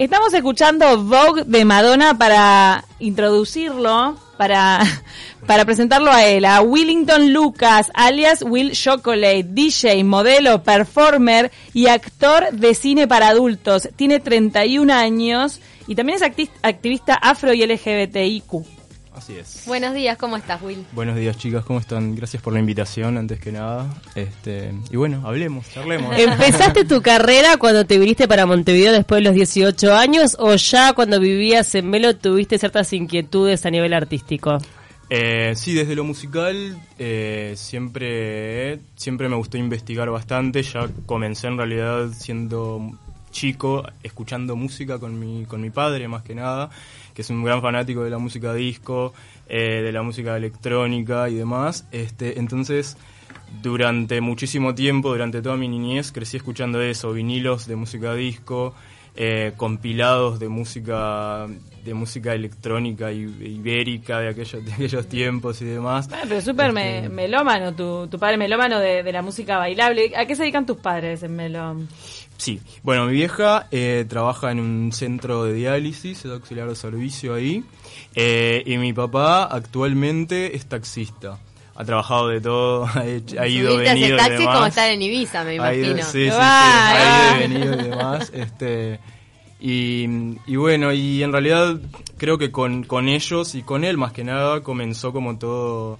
Estamos escuchando Vogue de Madonna para introducirlo, para, para presentarlo a él, a Willington Lucas, alias Will Chocolate, DJ, modelo, performer y actor de cine para adultos. Tiene 31 años y también es activista afro y LGBTIQ. Así es. Buenos días, ¿cómo estás, Will? Buenos días, chicas, ¿cómo están? Gracias por la invitación, antes que nada. Este, y bueno, hablemos, charlemos. ¿Empezaste tu carrera cuando te viniste para Montevideo después de los 18 años o ya cuando vivías en Melo tuviste ciertas inquietudes a nivel artístico? Eh, sí, desde lo musical eh, siempre, siempre me gustó investigar bastante. Ya comencé en realidad siendo chico escuchando música con mi, con mi padre más que nada que es un gran fanático de la música disco, eh, de la música electrónica y demás. Este, entonces, durante muchísimo tiempo, durante toda mi niñez, crecí escuchando eso, vinilos de música disco, eh, compilados de música de música electrónica ibérica de aquellos, de aquellos tiempos y demás. Ah, pero súper este, melómano, tu, tu padre melómano de, de, la música bailable. ¿A qué se dedican tus padres en Melo? Sí, bueno, mi vieja eh, trabaja en un centro de diálisis, es auxiliar de servicio ahí, eh, y mi papá actualmente es taxista. Ha trabajado de todo, ha, ido, venido y taxi como estar en Ibiza, me imagino. sí, sí, sí, ha ido, venido y demás. Este, y, bueno, y en realidad creo que con, con ellos y con él más que nada comenzó como todo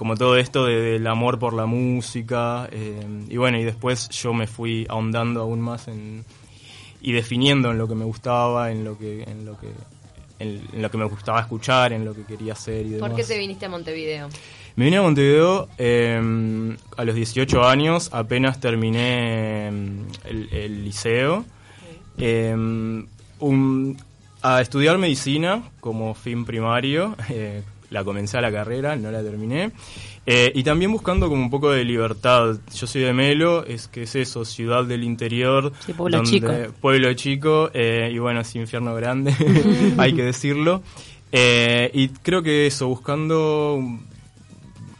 como todo esto del amor por la música eh, y bueno y después yo me fui ahondando aún más en y definiendo en lo que me gustaba en lo que en lo que en, lo que me gustaba escuchar en lo que quería hacer y demás. ¿Por qué te viniste a Montevideo? Me vine a Montevideo eh, a los 18 años apenas terminé em, el, liceo em, a estudiar medicina como fin primario eh, la comencé a la carrera, no la terminé. Eh, y también buscando como un poco de libertad. Yo soy de Melo, es que es eso, ciudad del interior. pueblo chico. Pueblo chico, eh, y bueno, es infierno grande, hay que decirlo. Eh, y creo que eso, buscando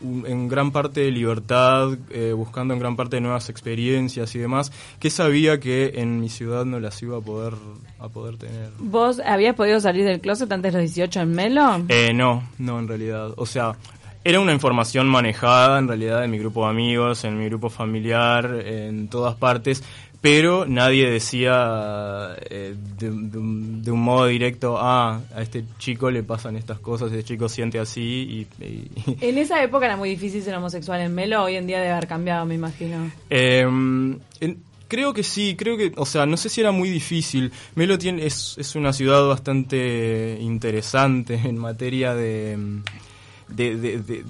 en gran parte de libertad, eh, buscando en gran parte nuevas experiencias y demás, que sabía que en mi ciudad no las iba a poder, a poder tener. ¿Vos habías podido salir del closet antes de los 18 en Melo? Eh, no, no en realidad. O sea, era una información manejada en realidad en mi grupo de amigos, en mi grupo familiar, en todas partes, pero nadie decía eh, de, un, modo directo, ah, a este chico le pasan estas cosas, este chico siente así. Y, En esa época era muy difícil ser homosexual en Melo, hoy en día debe haber cambiado, me imagino. Em, creo que sí, creo que, o sea, no sé si era muy difícil. Melo tiene, es, es una ciudad bastante interesante en materia de, de, de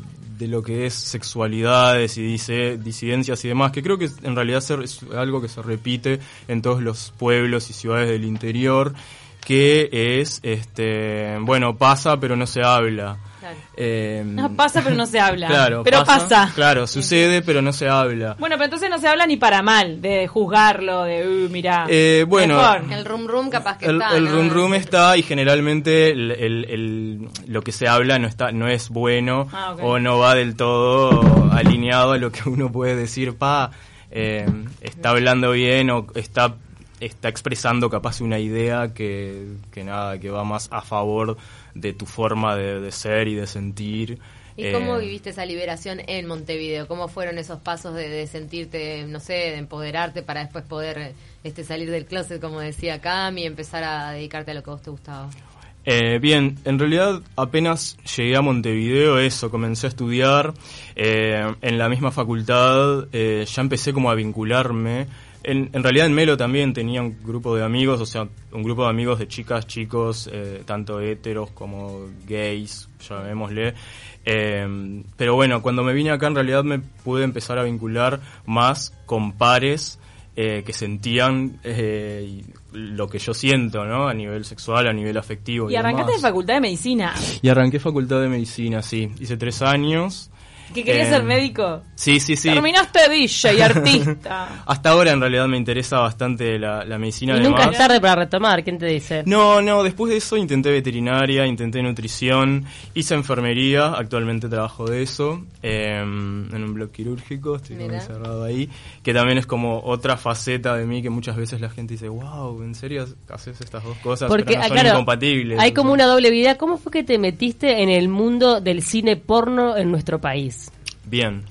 lo que es sexualidades y dice disidencias y demás, que creo que en realidad es algo que se repite en todos los pueblos y ciudades del interior, que es, este, bueno, pasa pero no se habla. Eh, no pasa, pero no se habla. Claro, pero pasa, Claro, sucede, pero no se habla. Bueno, pero entonces no se habla ni para mal, de juzgarlo, de, uh, mira. Eh, bueno, el rum rum capaz que está. El rum rum está y generalmente lo que se habla no está, no es bueno ah, o no va del todo alineado a lo que uno puede decir, pa, eh, está hablando bien o está está expresando capaz una idea que, que nada, que va más a favor de tu forma de, ser y de sentir. ¿Y cómo eh, viviste esa liberación en Montevideo? ¿Cómo fueron esos pasos de, sentirte, no sé, de empoderarte para después poder este, salir del closet, como decía Cami, y empezar a dedicarte a lo que a vos te gustaba? Eh, bien, en realidad apenas llegué a Montevideo, eso, comencé a estudiar eh, en la misma facultad, ya empecé como a vincularme en, en, realidad en Melo también tenía un grupo de amigos, o sea, un grupo de amigos de chicas, chicos, eh, tanto heteros como gays, llamémosle. Eh, pero bueno, cuando me vine acá en realidad me pude empezar a vincular más con pares eh, que sentían lo que yo siento, ¿no? A nivel sexual, a nivel afectivo. Y, y arrancaste de facultad de medicina. Y arranqué facultad de medicina, sí. Hice tres años. ¿Que quería Eh, ser médico? Sí, sí, sí. Terminaste DJ y artista. Hasta ahora en realidad me interesa bastante la, la medicina. Y nunca además. es tarde para retomar, ¿quién te dice? No, no, después de eso intenté veterinaria, intenté nutrición, hice enfermería, actualmente trabajo de eso, eh, en un blog quirúrgico, estoy como encerrado ahí, que también es como otra faceta de mí que muchas veces la gente dice, wow, ¿en serio haces estas dos cosas? Porque, pero no son claro, incompatibles. hay como una doble vida. ¿Cómo fue que te metiste en el mundo del cine porno en nuestro país? Bien.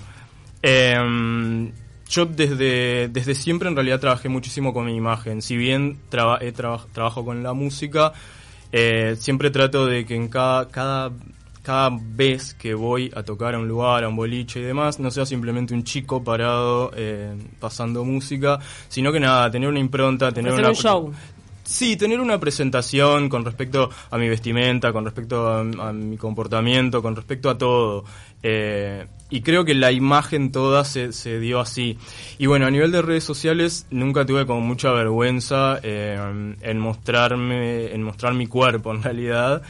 Eh, yo desde, desde siempre en realidad trabajé muchísimo con mi imagen. Si bien traba- traba- trabajo con la música, eh, siempre trato de que en cada, cada, cada vez que voy a tocar a un lugar, a un boliche y demás, no sea simplemente un chico parado eh, pasando música, sino que nada, tener una impronta, tener Hacer una... un show. Sí, tener una presentación con respecto a mi vestimenta, con respecto a, a mi comportamiento, con respecto a todo. Eh, y creo que la imagen toda se, se dio así. Y bueno, a nivel de redes sociales nunca tuve como mucha vergüenza eh, en mostrarme, en mostrar mi cuerpo en realidad.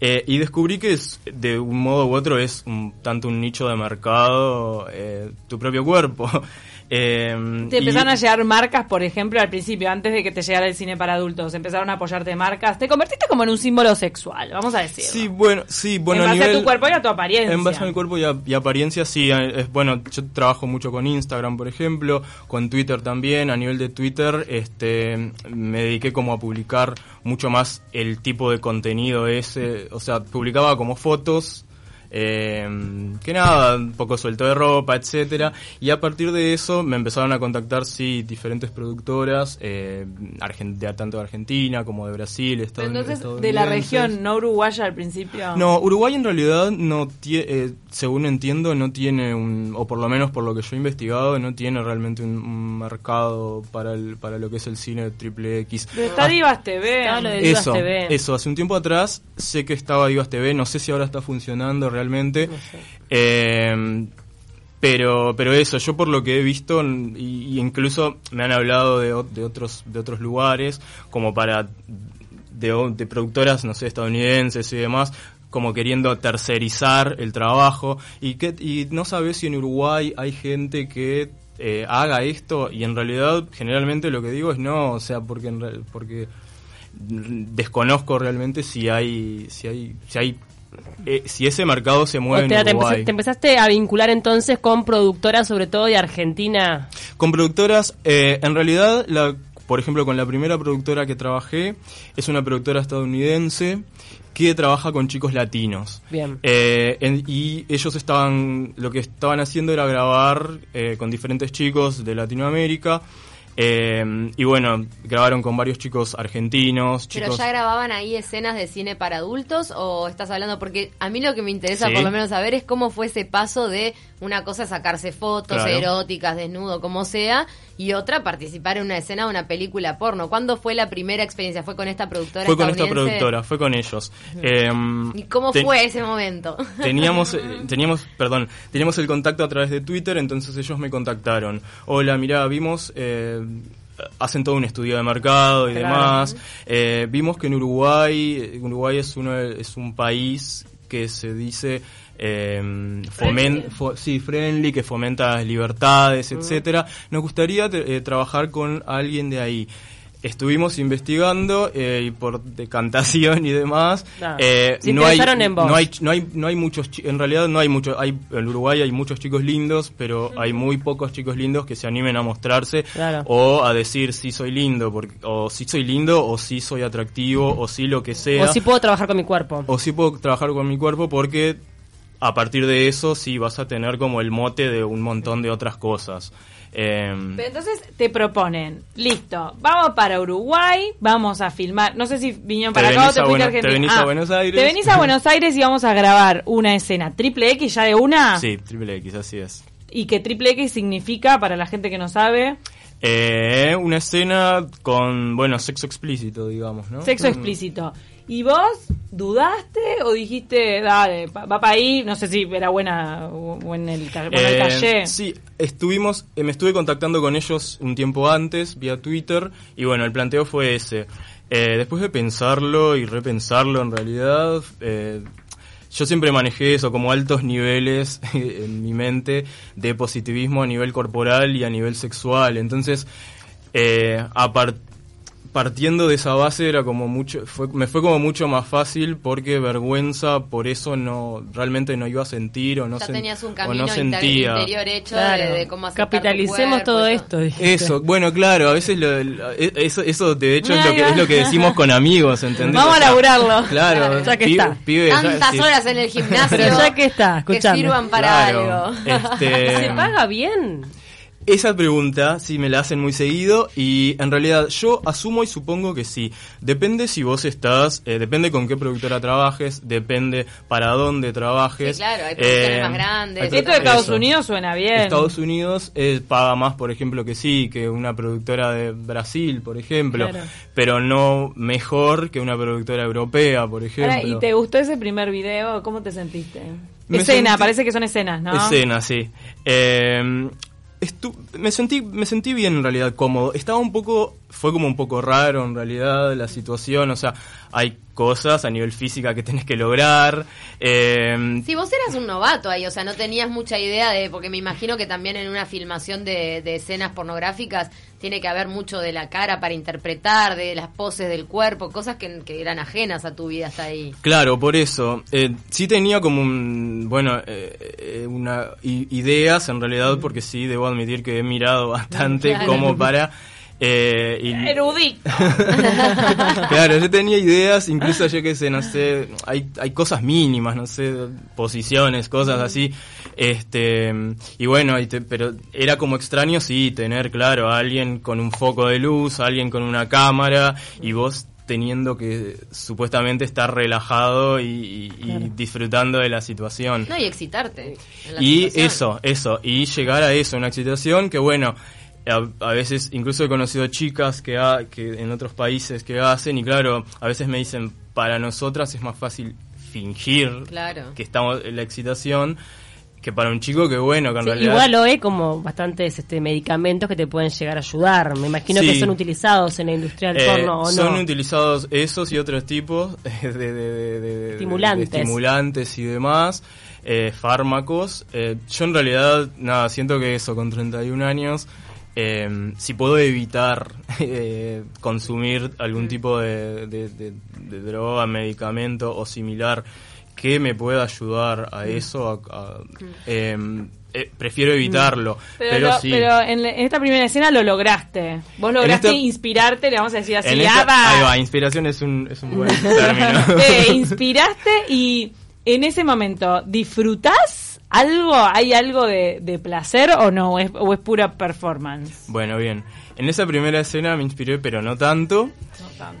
Eh, y descubrí que es, de un modo u otro es un- tanto un nicho de mercado, eh, tu propio cuerpo. Eh, Te y- empezaron a llegar marcas, por ejemplo, al principio, antes de que te llegara el cine para adultos. Empezaron a apoyarte marcas. Te convertiste como en un símbolo sexual, vamos a decirlo. Sí, bueno, sí, bueno, en base a nivel- tu cuerpo y a tu apariencia. En base a mi cuerpo y, a- y apariencia, sí. Es, bueno, yo trabajo mucho con Instagram, por ejemplo, con Twitter también. A nivel de Twitter, este, me dediqué como a publicar mucho más el tipo de contenido ese. O sea, publicaba como fotos. Eh, que nada, un poco suelto de ropa, etcétera y a partir de eso me empezaron a contactar sí diferentes productoras eh, argen- de- tanto de Argentina como de Brasil Estados entonces, de la región, no uruguaya al principio. No, Uruguay en realidad no tiene, según entiendo, no tiene un, o por lo menos por lo que yo he investigado, no tiene realmente un, un mercado para el, para lo que es el cine triple X. Pero está Divas TV. Lo de Divas Eso, TV. eso, hace un tiempo atrás sé que estaba Divas TV, no sé si ahora está funcionando realmente. Eh, pero, pero eso, yo por lo que he visto, y, incluso me han hablado de, de otros, de otros lugares, como para, de, productoras, no sé, estadounidenses y demás, como queriendo tercerizar el trabajo, y que, y no sabes si en Uruguay hay gente que eh, haga esto, y en realidad, generalmente lo que digo es no, o sea, porque, en porque desconozco realmente si hay, si hay, si hay, eh, si ese mercado se mueve O sea, en te, Uruguay. empezaste, te empezaste a vincular entonces con productoras, sobre todo de Argentina. Con productoras, eh, en realidad, la, por ejemplo, con la primera productora que trabajé, es una productora estadounidense que trabaja con chicos latinos. Bien. Eh, en- y ellos estaban, lo que estaban haciendo era grabar eh, con diferentes chicos de Latinoamérica. Eh, y bueno, grabaron con varios chicos argentinos, ¿Pero ya grababan ahí escenas de cine para adultos o estás hablando? Porque a mí lo que me interesa Sí. por lo menos saber es cómo fue ese paso de una cosa sacarse fotos Claro. eróticas, desnudo, como sea, y otra participar en una escena de una película porno. ¿Cuándo fue la primera experiencia? ¿Fue con esta productora Fue con esta productora, fue con ellos. Eh, ¿Y cómo fue ese momento? Teníamos, eh, teníamos, perdón, teníamos el contacto a través de Twitter, entonces ellos me contactaron. Hola, mirá, vimos, eh, hacen todo un estudio de mercado y Claro. demás. Eh, vimos que en Uruguay, Uruguay es uno, es un país que se dice eh, fomen- fo- sí, friendly, que fomenta libertades, etcétera. Nos gustaría eh, trabajar con alguien de ahí. Estuvimos investigando eh, y por decantación y demás. Ah, eh, no hay, en no hay no hay no hay muchos en realidad no hay muchos hay en Uruguay hay muchos chicos lindos pero hay muy pocos chicos lindos que se animen a mostrarse Claro. o a decir sí soy lindo porque o sí soy lindo o sí soy atractivo o sí lo que sea O si puedo trabajar con mi cuerpo. o sí puedo trabajar con mi cuerpo porque a partir de eso sí vas a tener como el mote de un montón de otras cosas Pero entonces te proponen, listo, vamos para Uruguay, vamos a filmar, no sé si vinieron para acá o te fuiste a Buenos- te Argentina. venís a Ah, Buenos Aires. Te venís a Buenos Aires y vamos a grabar una escena triple X ya de una. sí triple X así es Y que triple X significa, para la gente que no sabe, Eh, una escena con bueno sexo explícito digamos no sexo Mm. explícito. ¿Y vos dudaste o dijiste, dale, va para ahí? No sé si era buena o en el, bueno, el Eh, calle. Sí, estuvimos, eh, me estuve contactando con ellos un tiempo antes vía Twitter y bueno, el planteo fue ese. Eh, después de pensarlo y repensarlo en realidad, eh, yo siempre manejé eso como altos niveles en mi mente de positivismo a nivel corporal y a nivel sexual. Entonces, eh, a partir partiendo de esa base era como mucho fue, me fue como mucho más fácil porque vergüenza por eso no realmente no iba a sentir o no, Ya sen- tenías un o camino no sentía interior hecho Claro. de, de cómo Capitalicemos cuerpo, todo esto. dijiste. eso bueno claro a veces lo- lo- e- eso eso de hecho es lo que es lo que decimos con amigos ¿entendés? Vamos O a laburarlo. claro Ya que está. pibe, ya- Tantas sí, horas en el gimnasio. Pero ya que está, que escuchame. sirvan para claro, algo. este, ¿Se paga bien? Esa pregunta sí me la hacen muy seguido y en realidad yo asumo y supongo que sí. Depende si vos estás, eh, depende con qué productora trabajes, depende para dónde trabajes. Sí, claro, hay producciones Eh, más grandes. Esto de Estados eso. Unidos suena bien. Estados Unidos eh, paga más, por ejemplo, que sí, que una productora de Brasil, por ejemplo, Claro. pero no mejor que una productora europea, por ejemplo. Ahora, ¿Y te gustó ese primer video? ¿Cómo te sentiste? Me Escena, sentí- parece que son escenas, ¿no? Escena, sí. Eh, me sentí me sentí bien en realidad cómodo. Estaba un poco fue como un poco raro en realidad la situación o sea hay cosas a nivel física que tenés que lograr eh, Si vos eras un novato ahí, o sea, no tenías mucha idea de, porque me imagino que también en una filmación de, de escenas pornográficas tiene que haber mucho de la cara para interpretar, de las poses del cuerpo, cosas que, que eran ajenas a tu vida hasta ahí. Claro, por eso. Eh, sí tenía como un, bueno, eh, eh, una ideas en realidad, porque sí, debo admitir que he mirado bastante Claro. como para... Eh, y- Erudito. claro, yo tenía ideas, incluso yo que sé, no sé, hay, hay cosas mínimas, no sé, posiciones, cosas así, este, y bueno, y te- pero era como extraño, sí, tener, claro, a alguien con un foco de luz, a alguien con una cámara, y vos teniendo que supuestamente estar relajado y, y- y disfrutando de la situación. No, y excitarte. en la Y situación. eso, eso, y llegar a eso, una excitación que bueno, a, a veces incluso he conocido chicas que, ha- que en otros países que hacen y claro, a veces me dicen, para nosotras es más fácil fingir Claro. que estamos en la excitación que para un chico que bueno, que en Sí, realidad... igual lo hay como bastantes este, medicamentos que te pueden llegar a ayudar. Me imagino Sí. que son utilizados en la industria del Eh, porno o son no. utilizados esos y otros tipos de- Estimulantes. de estimulantes y demás, eh, fármacos. Eh, yo en realidad, nada, siento que eso, con 31 años, eh, si puedo evitar eh, consumir algún tipo de, de- de- de droga, medicamento o similar que me pueda ayudar a eso, a- a- eh, eh, prefiero evitarlo. Pero, Pero, lo- sí. pero en, esta primera escena lo lograste. Vos lograste esta- inspirarte, le vamos a decir así. En esta- "Ah, va". ahí va, inspiración es un, es un buen término. Te inspiraste y en ese momento, ¿disfrutás algo? ¿Hay algo de, de placer o no? ¿O es, o es pura performance? Bueno, bien. En esa primera escena me inspiré, pero no tanto.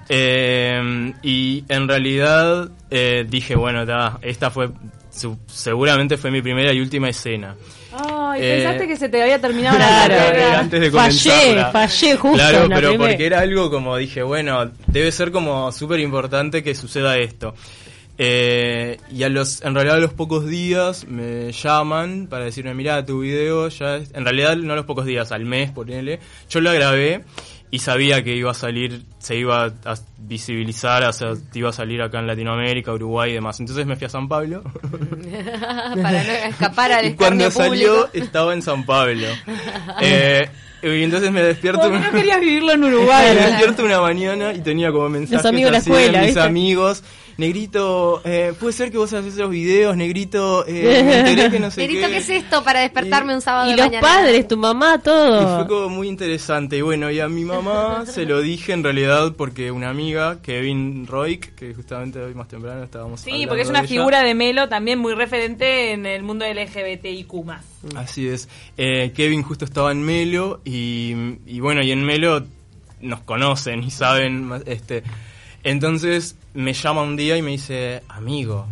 Eh, y en realidad eh, dije, bueno, ta, esta fue, su- seguramente fue mi primera y última escena. Ay, Eh, pensaste que se te había terminado Claro, la Era carrera. antes de Fallé, fallé justo Claro, en la pero primera. porque era algo como dije, bueno, debe ser como súper importante que suceda esto. Eh, y a los, en realidad a los pocos días me llaman para decirme, mira, tu video ya es-". en realidad no a los pocos días, al mes, ponele, yo lo grabé y sabía que iba a salir, se iba a visibilizar, o sea, iba a salir acá en Latinoamérica, Uruguay y demás. Entonces me fui a San Pablo. Para no escapar al y cuando salió público. estaba en San Pablo. Eh, y entonces me despierto. ¿Por qué no querías vivirlo en Me Uruguay? despierto una mañana y tenía como mensajes amigos de la así escuela, de mis ¿viste? amigos. Negrito, eh, puede ser que vos haces esos videos, Negrito, eh, me enteré que no sé Negrito, qué. ¿qué es esto para despertarme Y- un sábado Y de los mañana? padres, tu mamá, Y todo. fue como muy interesante. Y bueno, y a mi mamá se lo dije en realidad porque una amiga, Kevin Roik, que justamente hoy más temprano estábamos Sí, hablando porque es de una ella. figura de Melo también muy referente en el mundo LGBTIQ+. Así es. Eh, Kevin justo estaba en Melo y, y bueno, y en Melo nos conocen y saben, más- este, entonces me llama un día y me dice, amigo,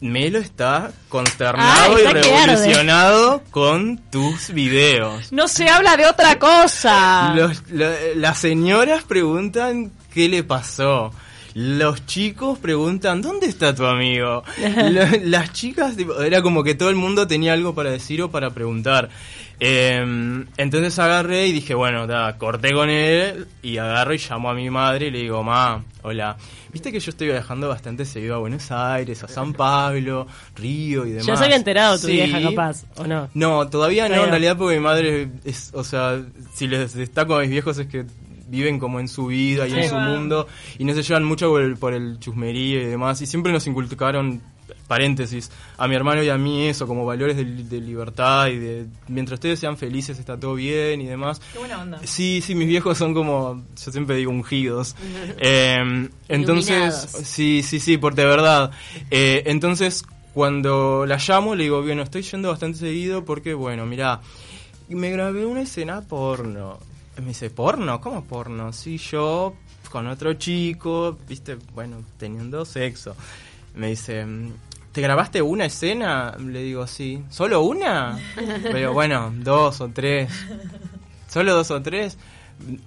Melo está consternado Ah, y está revolucionado con tus videos. No se habla de otra cosa. Los- lo- las señoras preguntan qué le pasó. Los chicos preguntan, ¿dónde está tu amigo? Las chicas, era como que todo el mundo tenía algo para decir o para preguntar. Eh, entonces agarré y dije, bueno, da, corté con él y agarro y llamo a mi madre y le digo, ma, hola, viste que yo estoy viajando bastante seguido a Buenos Aires, a San Pablo, Río y demás. Ya se había enterado tu Sí. vieja, capaz, ¿o no? No, todavía no, en realidad porque mi madre es, o sea, si les destaco a mis viejos es que viven como en su vida y en su mundo y no se llevan mucho por el, por el chusmerío y demás y siempre nos inculcaron paréntesis a mi hermano y a mí eso como valores de, de libertad y de mientras ustedes sean felices está todo bien y demás Qué buena onda. Sí, sí, mis viejos son como, yo siempre digo ungidos. Eh, entonces, sí, sí, sí, por de verdad. Eh, entonces, cuando la llamo, le digo, bueno, estoy yendo bastante seguido porque, bueno, mira, me grabé una escena porno. Me dice, ¿porno? ¿Cómo porno? Sí, yo con otro chico, viste, bueno, teniendo sexo. Me dice, ¿te grabaste una escena? Le digo, sí. ¿Solo una? Pero bueno, dos o tres. ¿Solo dos o tres?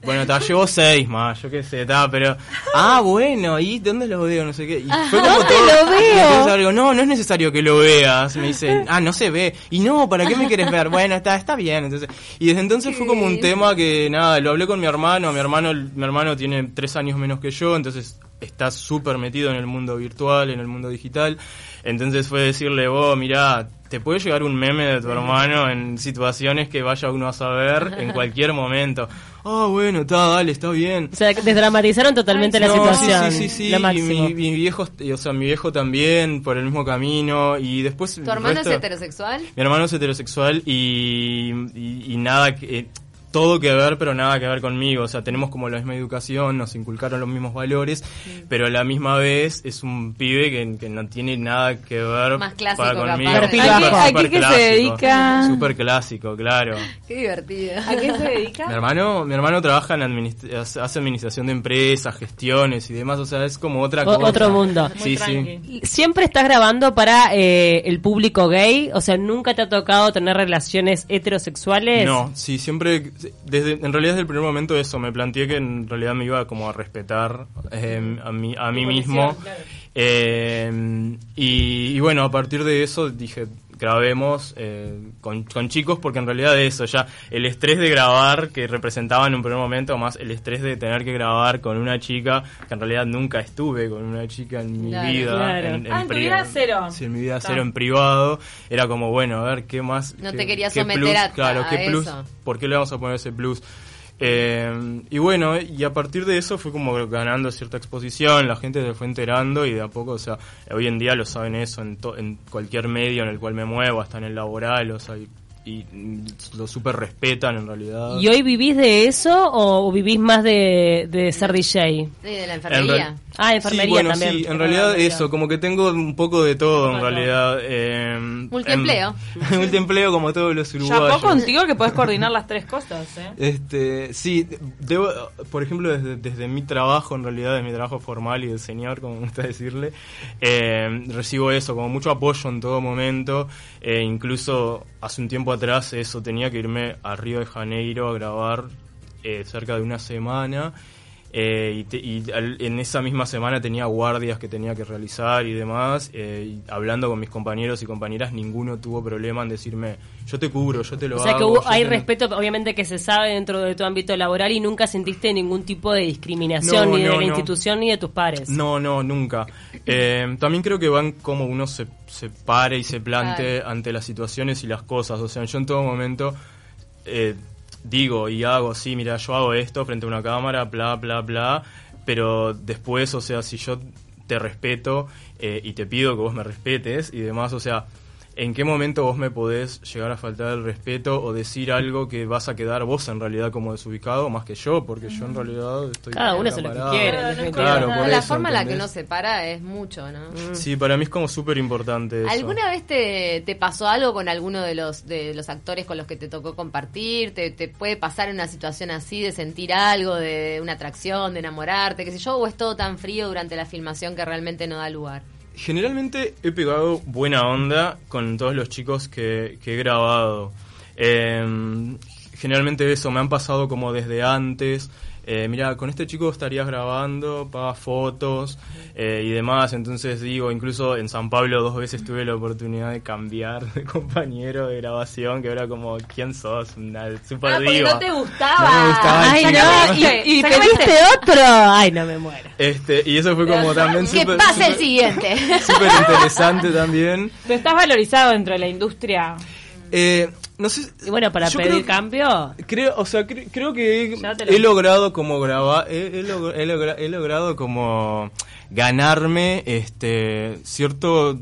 Bueno, te llevo seis más, yo qué sé, ta, pero... Ah, bueno, ¿y dónde lo veo? No sé qué. Y fue como ¿dónde todo- lo veo? Entonces algo, no, no es necesario que lo veas. Me dicen, ah, no se ve. Y no, ¿para qué me quieres ver? Bueno, está, está bien. Entonces, y desde entonces fue como un tema que, nada, lo hablé con mi hermano. Mi hermano, mi hermano tiene tres años menos que yo, entonces está súper metido en el mundo virtual, en el mundo digital. Entonces fue decirle, vos, mirá, te puede llegar un meme de tu hermano en situaciones que vaya uno a saber en cualquier momento. Ah, bueno, está, dale, está bien. O sea, desdramatizaron totalmente la No, situación. Sí, sí, sí, Lo. Y mi, mi viejo, o sea, mi viejo también por el mismo camino y después ¿Tu hermano resto- es heterosexual? Mi hermano es heterosexual y, y, y nada que eh, todo que ver, pero nada que ver conmigo. O sea, tenemos como la misma educación, nos inculcaron los mismos valores, pero a la misma vez es un pibe que, que no tiene nada que ver Más clásico, para capaz. conmigo. Perfil Súper, bajo. ¿A qué- a súper qué que se clásico. dedica? Súper clásico, claro. Qué divertido. ¿A qué se Mi dedica? hermano, mi hermano trabaja en administ- hace hace administración de empresas, gestiones y demás, o sea, es como otra O- cosa. otro mundo. Sí, Muy sí. tranqui. ¿Siempre estás grabando para eh, el público gay? O sea, ¿nunca te ha tocado tener relaciones heterosexuales? No, sí, siempre, desde, en realidad desde el primer momento eso, me planteé que en realidad me iba como a respetar eh, a mí, a mí mismo. Eh, y, y bueno, a partir de eso dije, grabemos eh, con, con chicos porque en realidad eso, ya el estrés de grabar que representaba en un primer momento, más el estrés de tener que grabar con una chica, que en realidad nunca estuve con una chica en mi Claro. vida. Claro. En, Ah, en tu vida cero. Sí, en mi vida cero en privado. Era como, bueno, a ver, ¿qué más? No qué- te querías someter plus? a- Claro, a ¿qué plus? ¿Por qué le vamos a poner ese plus? Eh, y bueno, y a partir de eso fue como ganando cierta exposición, la gente se fue enterando y de a poco, o sea, hoy en día lo saben eso en, to- en cualquier medio en el cual me muevo, hasta en el laboral, o sea, y, mm, lo súper respetan en realidad. ¿Y hoy vivís de eso o vivís más de, de ser DJ? Sí, de la En enfermería. Ah, enfermería sí, bueno, también. sí, en realidad eso, como que tengo un poco de todo en realidad. Eh, Multiempleo. em- multiempleo como todos los uruguayos. Chapó contigo que puedes coordinar las tres cosas, ¿eh? Este, sí, debo, por ejemplo, desde, desde mi trabajo, en realidad, desde mi trabajo formal y de señor, como me gusta decirle, eh, recibo eso, como mucho apoyo en todo momento. Eh, incluso hace un tiempo atrás, eso, tenía que irme a Río de Janeiro a grabar eh, cerca de una semana. Eh, y te- y al- en esa misma semana tenía guardias que tenía que realizar y demás. eh, y hablando con mis compañeros y compañeras, ninguno tuvo problema en decirme: Yo te cubro, yo te lo O sea que hago. hubo- hay te- respeto, obviamente que se sabe dentro de tu ámbito laboral y nunca sentiste ningún tipo de discriminación No, ni de la no. institución ni de tus pares. No, no, nunca. Eh, también creo que van como uno se, se pare y se plante ante las situaciones y las cosas. O sea, yo en todo momento eh, digo y hago, sí, mira, yo hago esto frente a una cámara, bla, bla, bla. Pero después, o sea, si yo te respeto eh, y te pido que vos me respetes y demás, o sea, ¿en qué momento vos me podés llegar a faltar el respeto o decir algo que vas a quedar vos en realidad como desubicado más que yo? Porque yo en realidad estoy... Cada uno hace lo que quiere, Claro, no por la eso, forma en la que ¿entendés? uno se para es mucho, ¿no? Sí, para mí es como súper importante eso. ¿Alguna vez te, te pasó algo con alguno de los de los actores con los que te tocó compartir? ¿Te, te puede pasar en una situación así de sentir algo, de una atracción, de enamorarte, qué sé yo? ¿O es todo tan frío durante la filmación que realmente no da lugar? Generalmente he pegado buena onda con todos los chicos que, que he grabado. Eh, generalmente eso, me han pasado como desde antes. Eh, mira, con este chico estarías grabando, para fotos eh, y demás. Entonces digo, incluso en San Pablo dos veces tuve la oportunidad de cambiar de compañero de grabación, que era como, ¿quién sos? Una super Ah, diva. no te gustaba. No me gustaba Ay, no, y, y pediste otro. Ay, no me muero. Este, y eso fue como también Que súper pase el siguiente. súper interesante también. Pero estás valorizado dentro de la industria. Eh, no sé. Y bueno, para pedir creo- cambio, Creo, o sea, cre- creo que lo- he logrado como grabar, he, he log- he logra- he logrado como ganarme este cierto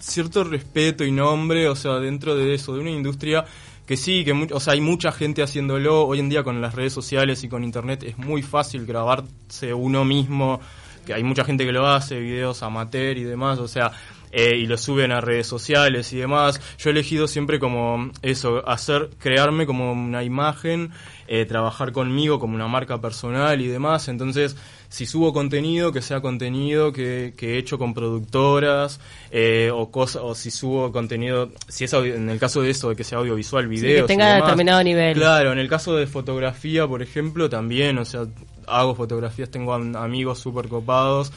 cierto respeto y nombre, o sea, dentro de eso, de una industria que sí, que o sea, hay mucha gente haciéndolo hoy en día con las redes sociales y con internet es muy fácil grabarse uno mismo, que hay mucha gente que lo hace, videos amateur y demás, o sea, eh, y lo suben a redes sociales y demás. Yo he elegido siempre como eso, hacer, crearme como una imagen, eh, trabajar conmigo como una marca personal y demás. Entonces, si subo contenido, que sea contenido que, que he hecho con productoras, eh, o cosa, o si subo contenido, si es audio- en el caso de eso, de que sea audiovisual, videos. que y tenga demás. determinado nivel. Claro, en el caso de fotografía, por ejemplo, también, o sea, hago fotografías, tengo am- amigos súper copados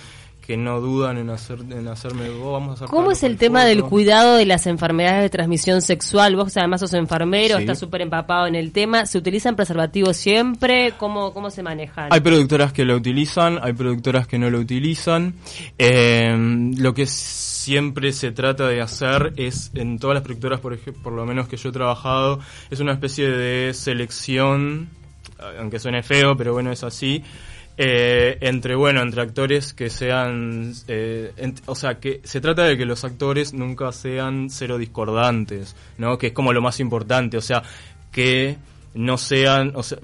que no dudan en hacer en hacerme "Oh, vamos a hacer ¿Cómo es el tema del foto". cuidado de las enfermedades de transmisión sexual? Vos además sos enfermero, Sí. estás súper empapado en el tema. ¿Se utilizan preservativos siempre? ¿Cómo, cómo se manejan? Hay productoras que lo utilizan, hay productoras que no lo utilizan. Eh, lo que siempre se trata de hacer es, en todas las productoras, por, ej- por lo menos que yo he trabajado, es una especie de selección, aunque suene feo, pero bueno, es así. Eh, entre bueno entre actores que sean eh, o sea que se trata de que los actores nunca sean cero discordantes no que es como lo más importante o sea que no sean o sea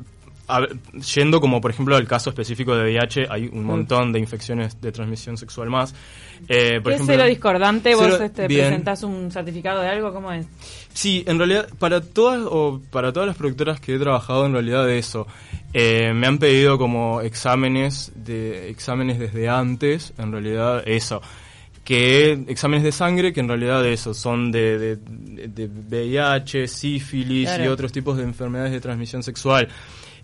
a yendo como por ejemplo al caso específico de VIH, hay un montón de infecciones de transmisión sexual más. Eh, por ¿Qué es cero discordante? ¿Vos cero- este, presentás un certificado de algo? ¿Cómo es? Sí, en realidad, para todas o para todas las productoras que he trabajado, en realidad de eso, eh, me han pedido como exámenes de exámenes desde antes, en realidad eso, que exámenes de sangre que en realidad eso son de, de, de VIH, sífilis y otros tipos de enfermedades de transmisión sexual.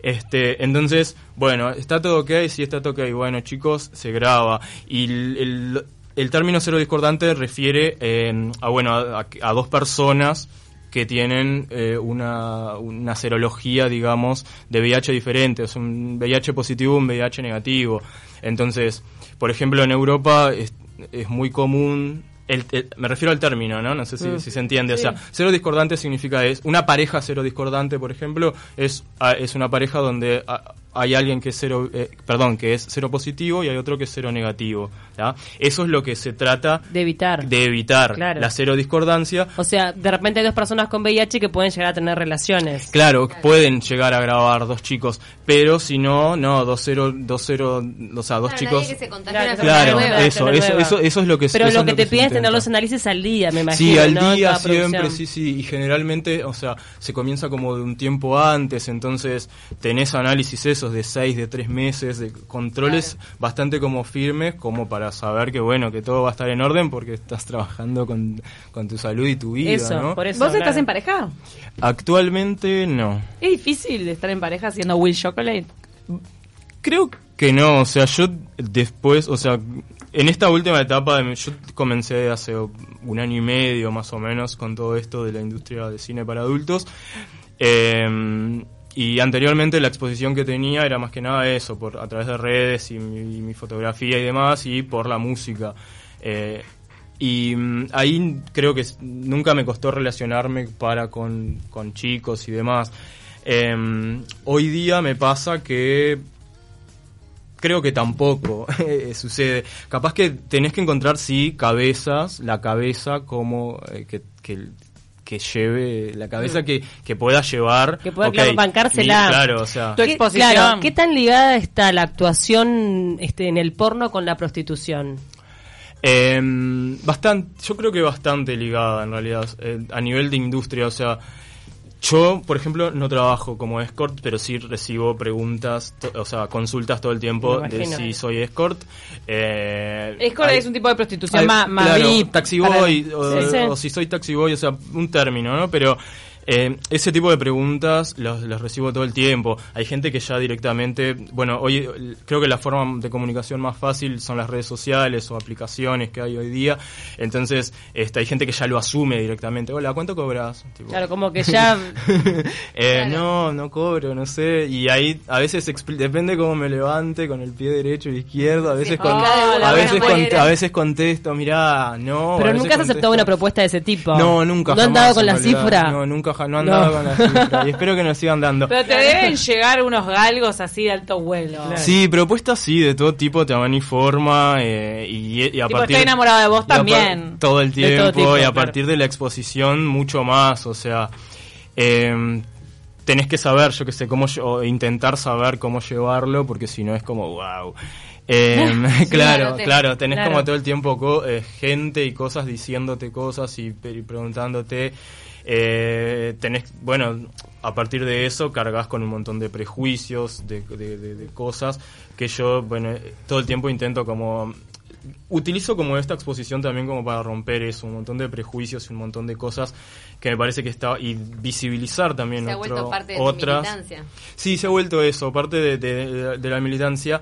Este, entonces, bueno, está todo ok, sí está todo ok, bueno chicos, se graba. Y el, el- el término cero discordante refiere eh, a, bueno, a, a dos personas que tienen eh, una, una serología, digamos, de VIH diferente, es un VIH positivo, un VIH negativo. Entonces, por ejemplo, en Europa es, es muy común, el- el- me refiero al término, ¿no? No sé si, si se entiende. O sea, cero discordante significa es una pareja cero discordante, por ejemplo, es, ah, es una pareja donde ah, hay alguien que es cero, eh, perdón, que es cero positivo y hay otro que es cero negativo. ¿ya? Eso es lo que se trata De evitar. de evitar, Claro. la cero discordancia. O sea, de repente hay dos personas con VIH que pueden llegar a tener relaciones. Claro, pueden llegar a grabar dos chicos, pero si no, no, dos cero, dos cero, o sea, dos Claro, chicos. nadie que se contagie Claro, nueva. eso, eso, eso, eso es lo que Pero eso lo es que te piden es tener los análisis al día, me imagino. Sí, al día siempre, producción. sí, sí, y generalmente, o sea, se comienza como de un tiempo antes, entonces tenés análisis esos de seis, de tres meses, de controles bastante como firmes, como para saber que bueno, que todo va a estar en orden porque estás trabajando con, con tu salud y tu vida, Eso, ¿no? por eso. ¿Vos estás en pareja? Actualmente no. ¿Es difícil estar en pareja siendo Will Chocolate? Creo que no, o sea, yo después, o sea, en esta última etapa, de yo comencé hace un año y medio más o menos con todo esto de la industria de cine para adultos. eh, y anteriormente la exposición que tenía era más que nada eso, por a través de redes y mi, mi fotografía y demás, y por la música. Eh, y mm, ahí creo que nunca me costó relacionarme para con, con chicos y demás. Eh, hoy día me pasa que creo que tampoco sucede. Capaz que tenés que encontrar, sí, cabezas, la cabeza como eh, que, que, que lleve, la cabeza que, que pueda llevar. Que pueda, ok, claro, bancársela. mi- claro, o sea. Tu ¿Qué- exposición. Claro, ¿qué tan ligada está la actuación este, en el porno con la prostitución? Eh, bastante, yo creo que bastante ligada en realidad, eh, a nivel de industria, o sea, yo, por ejemplo, no trabajo como escort, pero sí recibo preguntas, to- o sea, consultas todo el tiempo de si soy escort. Eh, Escort hay- es un tipo de prostitución hay- más, más claro, VIP. taxi para- boy, o, Sí, sí. o si soy taxi boy, o sea, un término, ¿no? Pero Eh, ese tipo de preguntas las, las recibo todo el tiempo. Hay gente que ya directamente, bueno, hoy creo que la forma de comunicación más fácil son las redes sociales o aplicaciones que hay hoy día. Entonces, este, hay gente que ya lo asume directamente. Hola, ¿cuánto cobras? Tipo, Claro, como que ya... eh, No, no cobro, no sé. Y ahí a veces depende cómo me levante con el pie derecho y izquierdo. A veces, Sí, con- de a, veces con- a veces contesto, mirá, no. Pero nunca has aceptado una propuesta de ese tipo. No, nunca. ¿No han dado con la realidad. cifra? No, nunca, no han dado No. con la cifra. Y espero que nos sigan dando. Pero te deben llegar unos galgos así de alto vuelo. Sí, propuestas sí, de todo tipo, tamaño y forma. eh, y, y a Tipo, partir estoy enamorado de vos también. Todo el todo tiempo, tipo, y a claro. partir de la exposición, mucho más. O sea, eh, tenés que saber, yo qué sé, cómo o intentar saber cómo llevarlo, porque si no es como, wow. claro, claro, claro, te- tenés claro. como todo el tiempo co- eh, gente y cosas diciéndote cosas y, y preguntándote. Eh, tenés, bueno, a partir de eso cargas con un montón de prejuicios, de, de- de- de cosas que yo, bueno, todo el tiempo intento como utilizo como esta exposición también como para romper eso, un montón de prejuicios y un montón de cosas que me parece que está y visibilizar también Se ha otro- vuelto parte de tu otras militancia. Sí, se ha vuelto eso, parte de, de- de la militancia.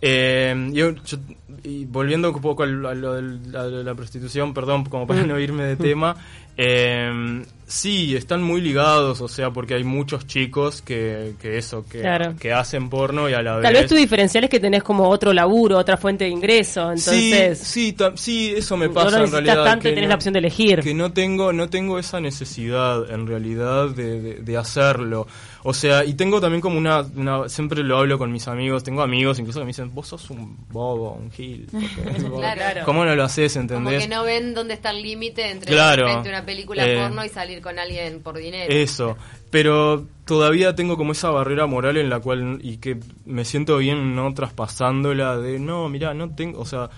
Eh, yo, yo- y volviendo un poco a lo a lo de la prostitución, perdón, como para no irme de tema, eh, sí, están muy ligados, o sea, porque hay muchos chicos que, que eso, que, Claro. que hacen porno y a la Tal vez... vez tu diferencial es que tenés como otro laburo, otra fuente de ingreso, entonces... sí, sí, eso me no pasa en realidad. tanto y que tenés no- la opción de elegir. Que no tengo, no tengo esa necesidad en realidad de, de- de hacerlo. O sea, y tengo también como una, una- siempre lo hablo con mis amigos, tengo amigos incluso que me dicen, vos sos un bobo, un gil. Claro. ¿Cómo no lo haces, Como entendés? que no ven dónde está el límite entre Claro. una película Eh, porno y salir con alguien por dinero. Eso, pero todavía tengo como esa barrera moral en la cual y que me siento bien no traspasándola de no, mira, no tengo, o sea,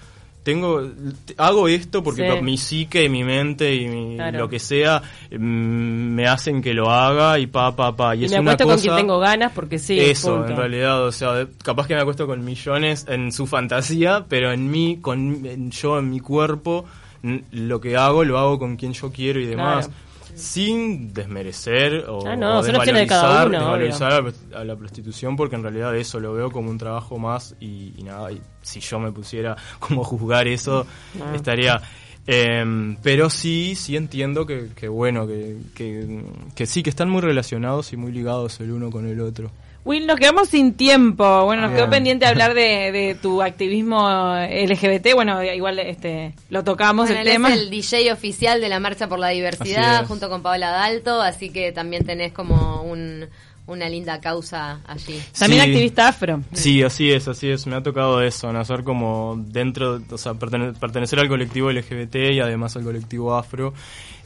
tengo hago esto porque Sí. mi psique y mi mente y mi- Claro. lo que sea mm, me hacen que lo haga y pa pa pa y, Y es me una acuesto cosa con quien tengo ganas porque sí. eso, punto. en realidad, o sea, capaz que me acuesto con millones en su fantasía, pero en mí, con en- yo en mi cuerpo, lo que hago, lo hago con quien yo quiero y demás. Claro. Sin desmerecer o, Ah, no, o desvalorizar, uno, desvalorizar a, la, prostitución, porque en realidad eso lo veo como un trabajo más y, y nada, y si yo me pusiera como a juzgar eso, Ah. estaría... em, pero sí, sí entiendo que, que bueno, que, que, que sí, que están muy relacionados y muy ligados el uno con el otro. Will, nos quedamos sin tiempo. Bueno, nos quedó Bien. pendiente hablar de, de tu activismo LGBT. Bueno, igual este lo tocamos Bueno, el él tema. es el DJ oficial de la Marcha por la Diversidad junto con Paola Dalto, así que también tenés como un, una linda causa allí. También Sí. activista afro. Sí, así es, así es. Me ha tocado eso, nacer como dentro, o sea, pertene- pertenecer al colectivo LGBT y además al colectivo afro.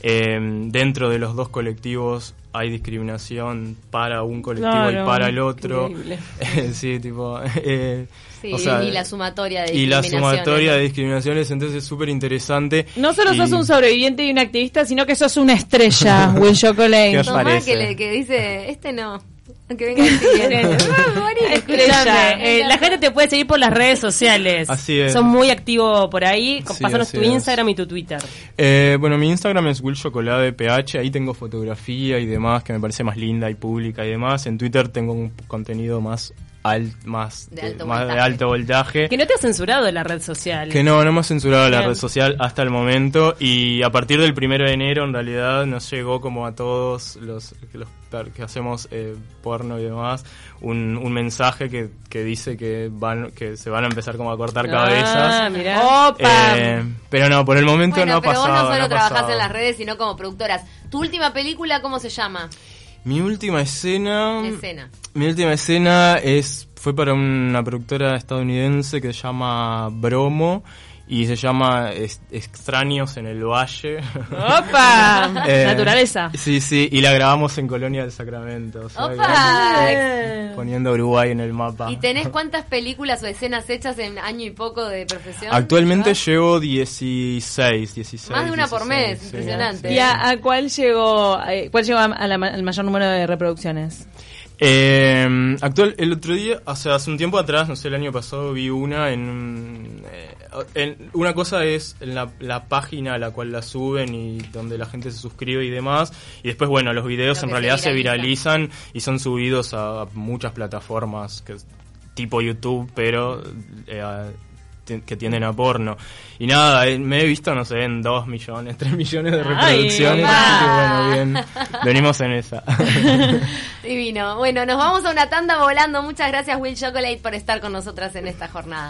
Eh, dentro de los dos colectivos hay discriminación para un colectivo Claro, y para el otro. sí, tipo. eh, Sí, o sea, y la sumatoria de y la discriminaciones. sumatoria de discriminaciones, entonces es súper interesante. No solo Y- sos un sobreviviente y un activista, sino que sos una estrella, Will Chocolate. ¿Qué os Tomás parece? que, le, que dice, este no, que venga el siguiente. Ah, morí. Escúchame, eh, la gente te puede seguir por las redes sociales. Así es. Son muy activos por ahí. Sí, Pásanos así tu es. Instagram y tu Twitter. Eh, bueno, mi Instagram es Will Chocolate PH, ahí tengo fotografía y demás que me parece más linda y pública y demás. En Twitter tengo un contenido más al, más De alto más de voltaje. alto voltaje. Que no te ha censurado la red social. Que no, no hemos censurado la red social hasta el momento y a partir del primero de enero en realidad nos llegó como a todos los, los que hacemos eh, porno y demás un, un mensaje que, que dice que van que se van a empezar como a cortar Ah, cabezas. mirá. Opa. Eh, pero no, por el momento Bueno, no ha pero pasado. vos no solo trabajás pasado. en las redes, sino como productoras. ¿Tu última película cómo se llama? Mi última escena. Escena. Mi última escena es fue para una productora estadounidense que se llama Bromo y se llama Extraños en el Valle. Opa. Eh, Naturaleza. Sí, sí, y la grabamos en Colonia del Sacramento. o sea ¡Opa! que- poniendo Uruguay en el mapa. ¿Y tenés cuántas películas o escenas hechas en año y poco de profesión? Actualmente ¿Llevas? llevo 16, 16. Más de una por 16, mes, sí, impresionante. sí. ¿Y a, a cuál llegó eh, cuál llegó a- a la ma- al mayor número de reproducciones? Eh, actual, el otro día, o sea, hace un tiempo atrás, no sé, el año pasado vi una en un, eh, en- una cosa es la, la página a la cual la suben y donde la gente se suscribe y demás. Y después, bueno, los videos Lo en realidad se se viraliza. viralizan y son subidos a muchas plataformas que, tipo YouTube, pero eh, que tienden a porno. Y nada, eh, me he visto, no sé, en 2 millones, 3 millones de reproducciones. así que bueno, bien. Venimos en esa. Divino. Bueno, nos vamos a una tanda volando. Muchas gracias, Will Chocolate, por estar con nosotras en esta jornada.